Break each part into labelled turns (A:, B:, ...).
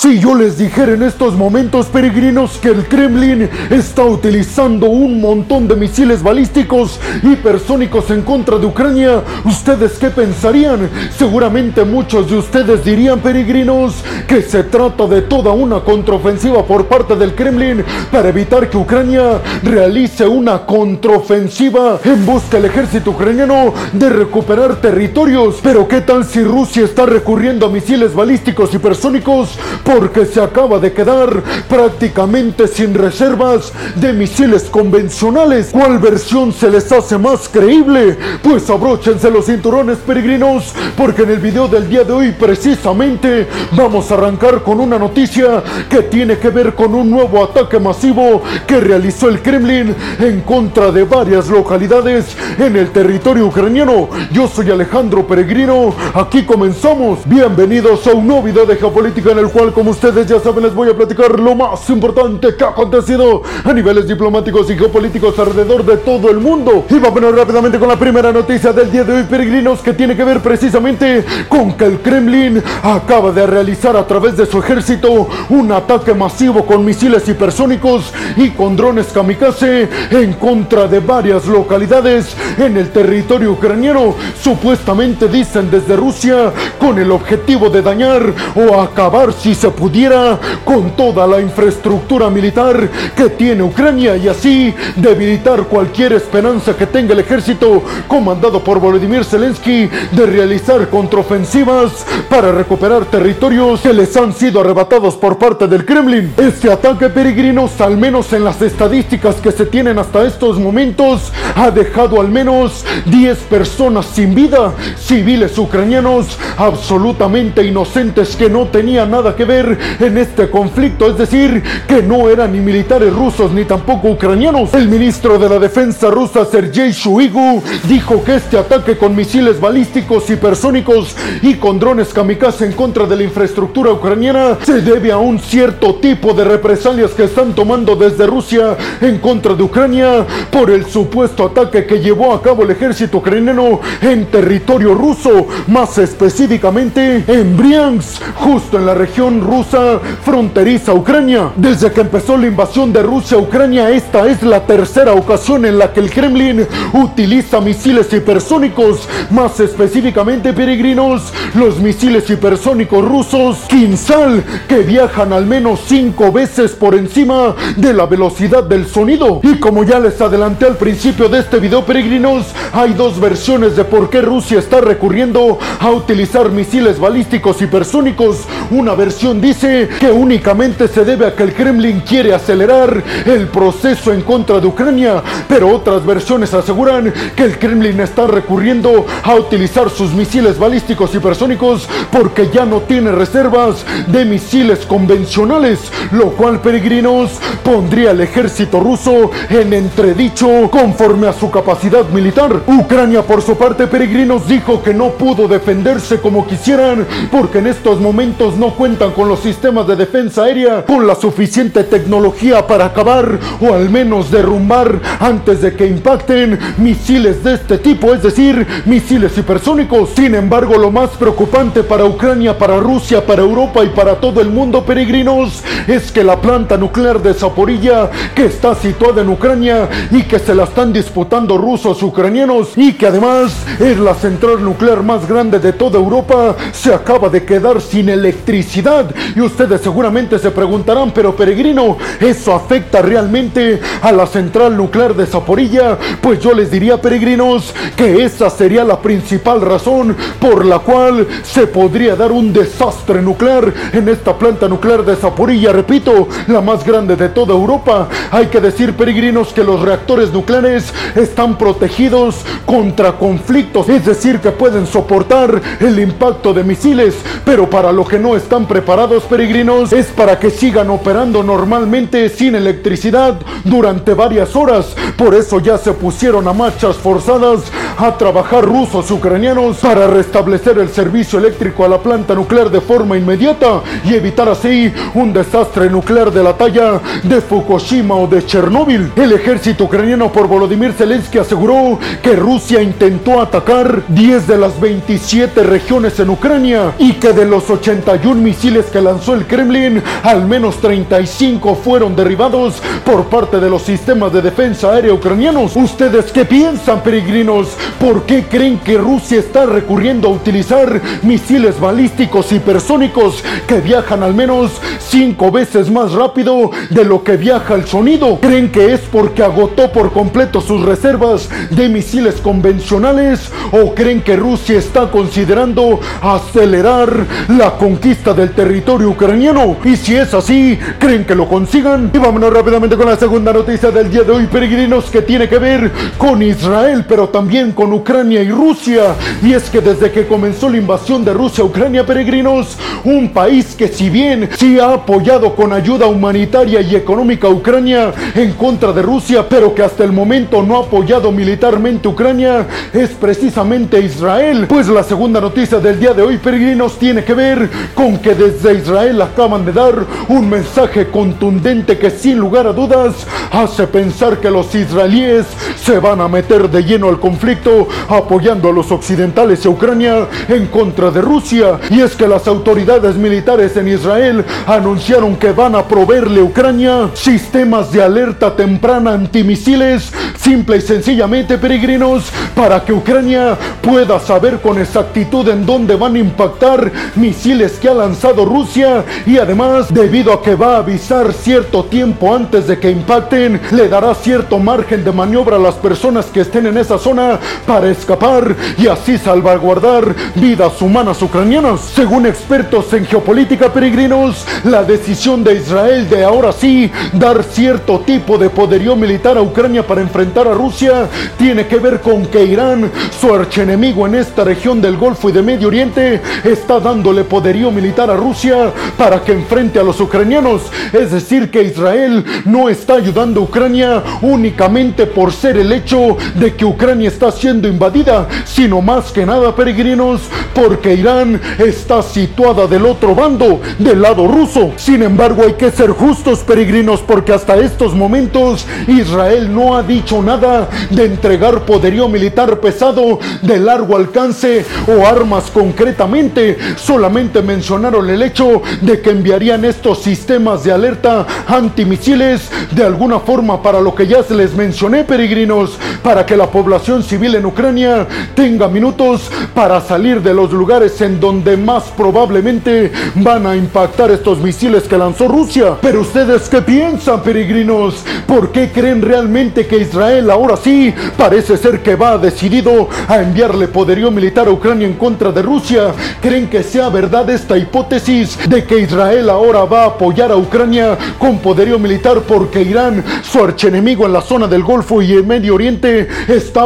A: Si yo les dijera en estos momentos, peregrinos, que el Kremlin está utilizando un montón de misiles balísticos hipersónicos en contra de Ucrania, ¿ustedes qué pensarían? Seguramente muchos de ustedes dirían, peregrinos, que se trata de toda una contraofensiva por parte del Kremlin para evitar que Ucrania realice una contraofensiva en busca del ejército ucraniano de recuperar territorios. Pero ¿qué tal si Rusia está recurriendo a misiles balísticos hipersónicos? Porque se acaba de quedar prácticamente sin reservas de misiles convencionales. ¿Cuál versión se les hace más creíble? Pues abróchense los cinturones peregrinos, porque en el video del día de hoy precisamente vamos a arrancar con una noticia que tiene que ver con un nuevo ataque masivo que realizó el Kremlin en contra de varias localidades en el territorio ucraniano. Yo soy Alejandro Peregrino, aquí comenzamos. Bienvenidos a un nuevo video de geopolítica en el cual como ustedes ya saben, les voy a platicar lo más importante que ha acontecido a niveles diplomáticos y geopolíticos alrededor de todo el mundo. Y vámonos rápidamente con la primera noticia del día de hoy, peregrinos, que tiene que ver precisamente con que el Kremlin acaba de realizar a través de su ejército un ataque masivo con misiles hipersónicos y con drones kamikaze en contra de varias localidades en el territorio ucraniano. Supuestamente dicen desde Rusia con el objetivo de dañar o acabar si se pudiera con toda la infraestructura militar que tiene Ucrania y así debilitar cualquier esperanza que tenga el ejército comandado por Volodymyr Zelensky de realizar contraofensivas para recuperar territorios que les han sido arrebatados por parte del Kremlin. Este ataque peregrinos, al menos en las estadísticas que se tienen hasta estos momentos, ha dejado al menos 10 personas sin vida, civiles ucranianos absolutamente inocentes que no tenían nada que ver en este conflicto, es decir, que no eran ni militares rusos ni tampoco ucranianos. El ministro de la defensa rusa, Sergei Shuigu, dijo que este ataque con misiles balísticos hipersónicos y con drones kamikaze en contra de la infraestructura ucraniana se debe a un cierto tipo de represalias que están tomando desde Rusia en contra de Ucrania por el supuesto ataque que llevó a cabo el ejército ucraniano en territorio ruso, más específicamente en Bryansk, justo en la región rusa fronteriza Ucrania. Desde que empezó la invasión de Rusia a Ucrania, esta es la tercera ocasión en la que el Kremlin utiliza misiles hipersónicos, más específicamente peregrinos, los misiles hipersónicos rusos Kinsal, que viajan al menos cinco veces por encima de la velocidad del sonido. Y como ya les adelanté al principio de este video, peregrinos, hay dos versiones de por qué Rusia está recurriendo a utilizar misiles balísticos hipersónicos. Una versión dice que únicamente se debe a que el Kremlin quiere acelerar el proceso en contra de Ucrania, pero otras versiones aseguran que el Kremlin está recurriendo a utilizar sus misiles balísticos hipersónicos porque ya no tiene reservas de misiles convencionales, lo cual peregrinos pondría al ejército ruso en entredicho conforme a su capacidad militar. Ucrania por su parte peregrinos dijo que no pudo defenderse como quisieran porque en estos momentos no cuentan con los sistemas de defensa aérea con la suficiente tecnología para acabar o al menos derrumbar antes de que impacten misiles de este tipo, es decir, misiles hipersónicos. Sin embargo, lo más preocupante para Ucrania, para Rusia, para Europa y para todo el mundo, peregrinos, es que la planta nuclear de Zaporilla, que está situada en Ucrania y que se la están disputando rusos ucranianos y que además es la central nuclear más grande de toda Europa, se acaba de quedar sin electricidad y ustedes seguramente se preguntarán, pero peregrino, ¿eso afecta realmente a la central nuclear de Zaporilla? Pues yo les diría, peregrinos, que esa sería la principal razón por la cual se podría dar un desastre nuclear en esta planta nuclear de Zaporilla, repito, la más grande de toda Europa. Hay que decir, peregrinos, que los reactores nucleares están protegidos contra conflictos, es decir, que pueden soportar el impacto de misiles, pero para lo que no están preparados, peregrinos es para que sigan operando normalmente sin electricidad durante varias horas. Por eso ya se pusieron a marchas forzadas a trabajar rusos y ucranianos para restablecer el servicio eléctrico a la planta nuclear de forma inmediata y evitar así un desastre nuclear de la talla de Fukushima o de Chernóbil. El ejército ucraniano por Volodymyr Zelensky aseguró que Rusia intentó atacar 10 de las 27 regiones en Ucrania y que de los 81 misiles que lanzó el Kremlin, al menos 35 fueron derribados por parte de los sistemas de defensa aérea ucranianos. ¿Ustedes qué piensan, peregrinos? ¿Por qué creen que Rusia está recurriendo a utilizar misiles balísticos hipersónicos que viajan al menos 5 veces más rápido de lo que viaja el sonido? ¿Creen que es porque agotó por completo sus reservas de misiles convencionales o creen que Rusia está considerando acelerar la conquista del territorio ucraniano? Y si es así, ¿creen que lo consigan? Y vámonos rápidamente con la segunda noticia del día de hoy, peregrinos, que tiene que ver con Israel, pero también con Ucrania y Rusia. Y es que desde que comenzó la invasión de Rusia a Ucrania, peregrinos, un país que si bien sí ha apoyado con ayuda humanitaria y económica Ucrania en contra de Rusia, pero que hasta el momento no ha apoyado militarmente Ucrania, es precisamente Israel. Pues la segunda noticia del día de hoy, peregrinos, tiene que ver con que desde Israel acaban de dar un mensaje contundente que sin lugar a dudas hace pensar que los israelíes se van a meter de lleno al conflicto apoyando a los occidentales y a Ucrania en contra de Rusia. Y es que las autoridades militares en Israel anunciaron que van a proveerle a Ucrania sistemas de alerta temprana antimisiles, simple y sencillamente peregrinos, para que Ucrania pueda saber con exactitud en dónde van a impactar misiles que ha lanzado Rusia y además debido a que va a avisar cierto tiempo antes de que impacten, le dará cierto margen de maniobra a las personas que estén en esa zona para escapar y así salvaguardar vidas humanas ucranianas. Según expertos en geopolítica peregrinos, la decisión de Israel de ahora sí dar cierto tipo de poderío militar a Ucrania para enfrentar a Rusia tiene que ver con que Irán, su archenemigo en esta región del Golfo y de Medio Oriente, está dándole poderío militar a Rusia para que enfrente a los ucranianos. Es decir, que Israel no está ayudando a Ucrania únicamente por ser el hecho de que Ucrania está siendo invadida, sino más que nada, peregrinos, porque Irán está situada del otro bando, del lado ruso. Sin embargo, hay que ser justos, peregrinos, porque hasta estos momentos Israel no ha dicho nada de entregar poderío militar pesado de largo alcance o armas concretamente. Solamente mencionaron el hecho de que enviarían estos sistemas de alerta antimisiles de alguna forma para lo que ya se les mencioné, peregrinos, para que la población civil en Ucrania tenga minutos para salir de los lugares en donde más probablemente van a impactar estos misiles que lanzó Rusia. Pero ustedes qué piensan, peregrinos? ¿Por qué creen realmente que Israel ahora sí parece ser que va decidido a enviarle poderío militar a Ucrania en contra de Rusia? ¿Creen que sea verdad esta hipótesis de que Israel ahora va a apoyar a Ucrania con poderío militar porque Irán, su archenemigo en la zona del Golfo y el Medio Oriente, está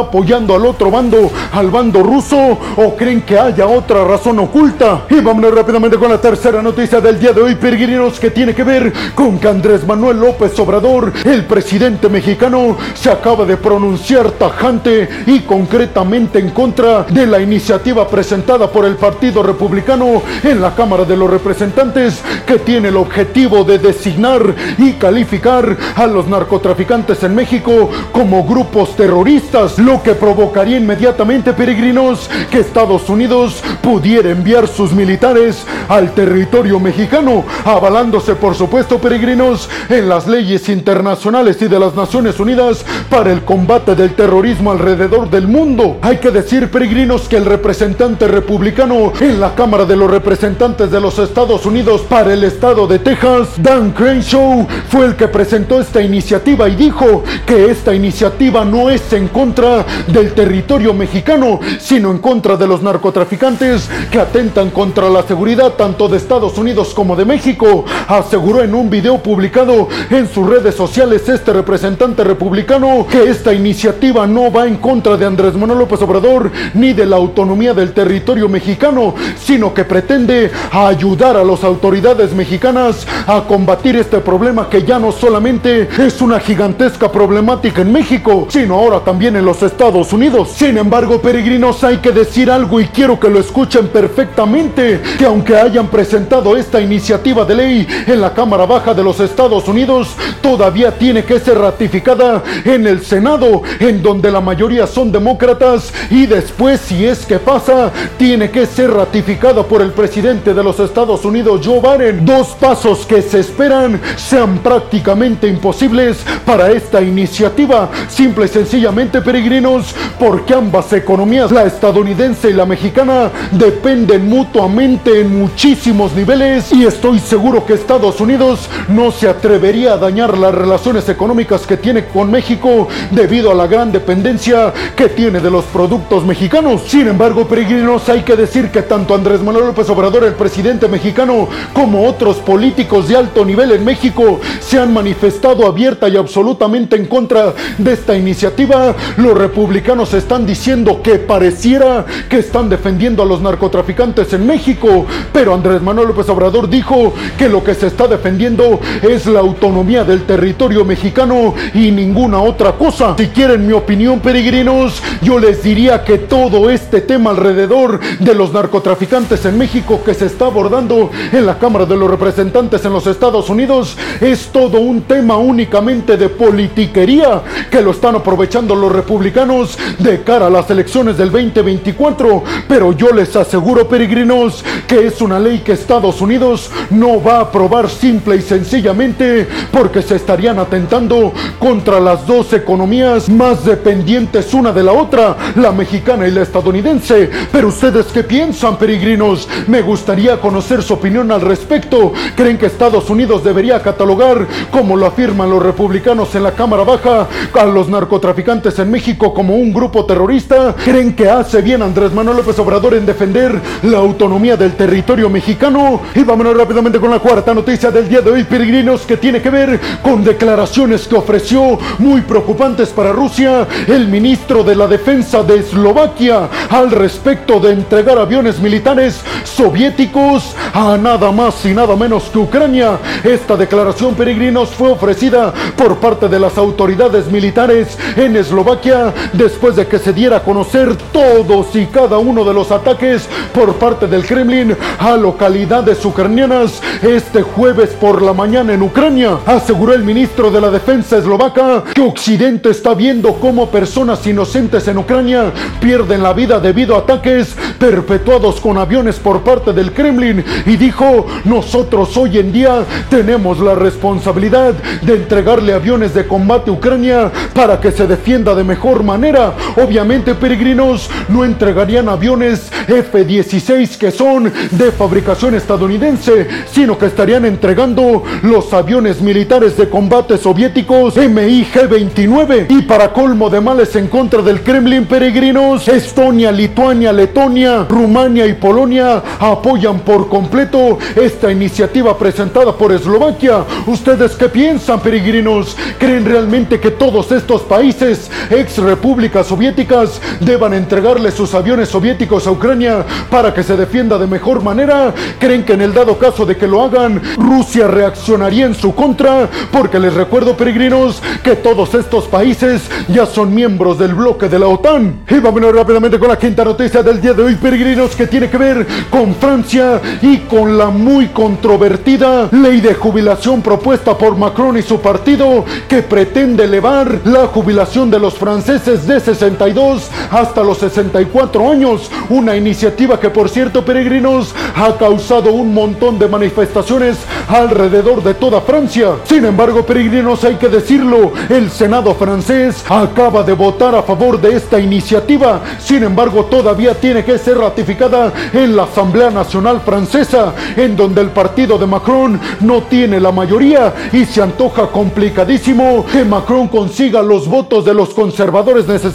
A: al otro bando, al bando ruso? ¿O creen que haya otra razón oculta? Y vámonos rápidamente con la tercera noticia del día de hoy, peregrinos, que tiene que ver con que Andrés Manuel López Obrador, el presidente mexicano, se acaba de pronunciar tajante y concretamente en contra de la iniciativa presentada por el Partido Republicano en la Cámara de los Representantes que tiene el objetivo de designar y calificar a los narcotraficantes en México como grupos terroristas, lo que provocaría inmediatamente, peregrinos, que Estados Unidos pudiera enviar sus militares al territorio mexicano, avalándose, por supuesto, peregrinos, en las leyes internacionales y de las Naciones Unidas para el combate del terrorismo alrededor del mundo. Hay que decir, peregrinos, que el representante republicano en la Cámara de los Representantes de los Estados Unidos para el estado de Texas, Dan Crenshaw, fue el que presentó esta iniciativa y dijo que esta iniciativa no es en contra del territorio mexicano, sino en contra de los narcotraficantes que atentan contra la seguridad tanto de Estados Unidos como de México, aseguró en un video publicado en sus redes sociales este representante republicano que esta iniciativa no va en contra de Andrés Manuel López Obrador ni de la autonomía del territorio mexicano, sino que pretende ayudar a las autoridades mexicanas a combatir este problema que ya no solamente es una gigantesca problemática en México, sino ahora también en los Estados Unidos. Sin embargo, peregrinos, hay que decir algo y quiero que lo escuchen perfectamente, que aunque hayan presentado esta iniciativa de ley en la Cámara Baja de los Estados Unidos, todavía tiene que ser ratificada en el Senado, en donde la mayoría son demócratas, y después, si es que pasa, tiene que ser ratificada por el presidente de los Estados Unidos, Joe Biden. Dos pasos que se esperan sean prácticamente imposibles para esta iniciativa, simple y sencillamente peregrinos, porque ambas economías, la estadounidense y la mexicana, dependen mutuamente en muchísimos niveles y estoy seguro que Estados Unidos no se atrevería a dañar las relaciones económicas que tiene con México debido a la gran dependencia que tiene de los productos mexicanos. Sin embargo, peregrinos, hay que decir que tanto Andrés Manuel López Obrador, el presidente mexicano, como otros políticos de alto nivel en México se han manifestado abierta y absolutamente en contra de esta iniciativa. Los republicanos están diciendo que pareciera que están defendiendo a los narcotraficantes en México, pero Andrés Manuel López Obrador dijo que lo que se está defendiendo es la autonomía del territorio mexicano y ninguna otra cosa. Si quieren mi opinión, peregrinos, yo les diría que todo este tema alrededor de los narcotraficantes en México que se está abordando en la Cámara de los Representantes en los Estados Unidos es todo un tema únicamente de politiquería que lo están aprovechando los republicanos de cara a las elecciones del 2024. Pero yo les aseguro, peregrinos, que es una ley que Estados Unidos no va a aprobar simple y sencillamente porque se estarían atentando contra las dos economías más dependientes una de la otra, la mexicana y la estadounidense. Pero ustedes qué piensan, peregrinos? Me gustaría conocer su opinión al respecto. ¿Creen que Estados Unidos debería catalogar, como lo afirman los republicanos en la Cámara Baja, a los narcotraficantes en México como un grupo terrorista? ¿Creen que hace bien Andrés Manuel López Obrador en defender la autonomía del territorio mexicano? Y vámonos rápidamente con la cuarta noticia del día de hoy, peregrinos, que tiene que ver con declaraciones que ofreció muy preocupantes para Rusia el ministro de la Defensa de Eslovaquia al respecto de entregar aviones militares soviéticos a nada más y nada menos que Ucrania. Esta declaración, peregrinos, fue ofrecida por parte de las autoridades militares en Eslovaquia después de que se diera a conocer todos y cada uno de los ataques por parte del Kremlin a localidades ucranianas este jueves por la mañana en Ucrania. Aseguró el ministro de la Defensa eslovaca que Occidente está viendo cómo personas inocentes en Ucrania pierden la vida debido a ataques perpetuados con aviones por parte del Kremlin y dijo, nosotros hoy en día tenemos la responsabilidad de entregarle aviones de combate a Ucrania para que se defienda de mejor manera. Obviamente, peregrinos, no entregarían aviones F-16 que son de fabricación estadounidense, sino que estarían entregando los aviones militares de combate soviéticos MiG-29. Y para colmo de males en contra del Kremlin, peregrinos, Estonia, Lituania, Letonia, Rumania y Polonia apoyan por completo esta iniciativa presentada por Eslovaquia. ¿Ustedes qué piensan, peregrinos? ¿Creen realmente que todos estos países, ex repúblicas soviéticas, deban entregarle sus aviones soviéticos a Ucrania para que se defienda de mejor manera? ¿Creen que en el dado caso de que lo hagan, Rusia reaccionaría en su contra? Porque les recuerdo, peregrinos, que todos estos países ya son miembros del bloque de la OTAN. Y vámonos rápidamente con la quinta noticia del día de hoy, peregrinos, que tiene que ver con Francia y con la muy controvertida ley de jubilación propuesta por Macron y su partido que pretende elevar la jubilación de los franceses de 62 hasta los 64 años. Una iniciativa que, por cierto, peregrinos, ha causado un montón de manifestaciones alrededor de toda Francia. Sin embargo, peregrinos, hay que decirlo, el Senado francés acaba de votar a favor de esta iniciativa. Sin embargo, todavía tiene que ser ratificada en la Asamblea Nacional Francesa, en donde el partido de Macron no tiene la mayoría y se antoja complicadísimo que Macron consiga los votos de los conservadores necesarios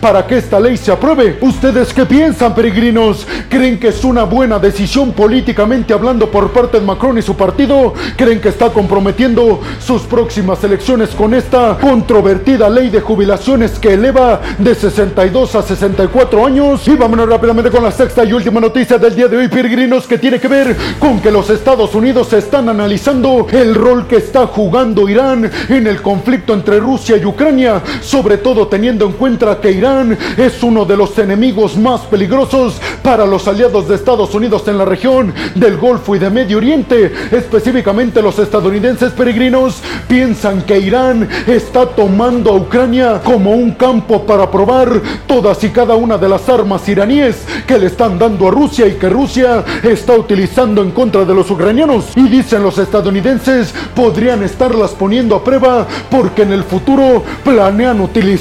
A: para que esta ley se apruebe. ¿Ustedes qué piensan, peregrinos? ¿Creen que es una buena decisión políticamente hablando por parte de Macron y su partido? ¿Creen que está comprometiendo sus próximas elecciones con esta controvertida ley de jubilaciones que eleva de 62 a 64 años? Y vámonos rápidamente con la sexta y última noticia del día de hoy, peregrinos, que tiene que ver con que los Estados Unidos están analizando el rol que está jugando Irán en el conflicto entre Rusia y Ucrania, sobre todo teniendo en cuenta encuentra que Irán es uno de los enemigos más peligrosos para los aliados de Estados Unidos en la región del Golfo y de Medio Oriente. Específicamente los estadounidenses peregrinos piensan que Irán está tomando a Ucrania como un campo para probar todas y cada una de las armas iraníes que le están dando a Rusia y que Rusia está utilizando en contra de los ucranianos. Y dicen los estadounidenses, podrían estarlas poniendo a prueba porque en el futuro planean utilizarlas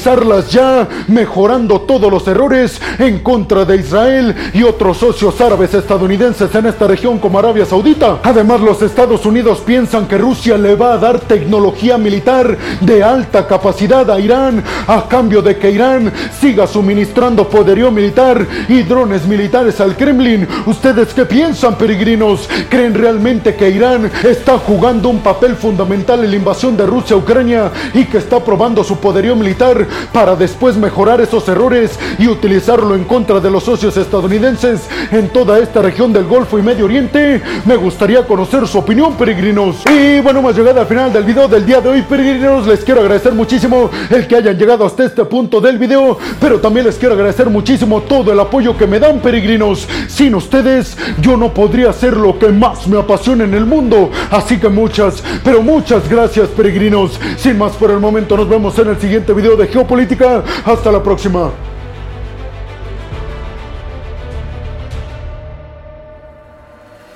A: ya, mejorando todos los errores en contra de Israel y otros socios árabes estadounidenses en esta región como Arabia Saudita. Además, los Estados Unidos piensan que Rusia le va a dar tecnología militar de alta capacidad a Irán a cambio de que Irán siga suministrando poderío militar y drones militares al Kremlin. ¿Ustedes qué piensan, peregrinos? ¿Creen realmente que Irán está jugando un papel fundamental en la invasión de Rusia a Ucrania y que está probando su poderío militar para después mejorar esos errores y utilizarlo en contra de los socios estadounidenses en toda esta región del Golfo y Medio Oriente? Me gustaría conocer su opinión, peregrinos. Y bueno, hemos llegado al final del video del día de hoy, peregrinos. Les quiero agradecer muchísimo el que hayan llegado hasta este punto del video, pero también les quiero agradecer muchísimo todo el apoyo que me dan, peregrinos. Sin ustedes, yo no podría hacer lo que más me apasiona en el mundo. Así que muchas, pero muchas gracias, peregrinos. Sin más por el momento, nos vemos en el siguiente video de Geopolítica. Hasta la próxima.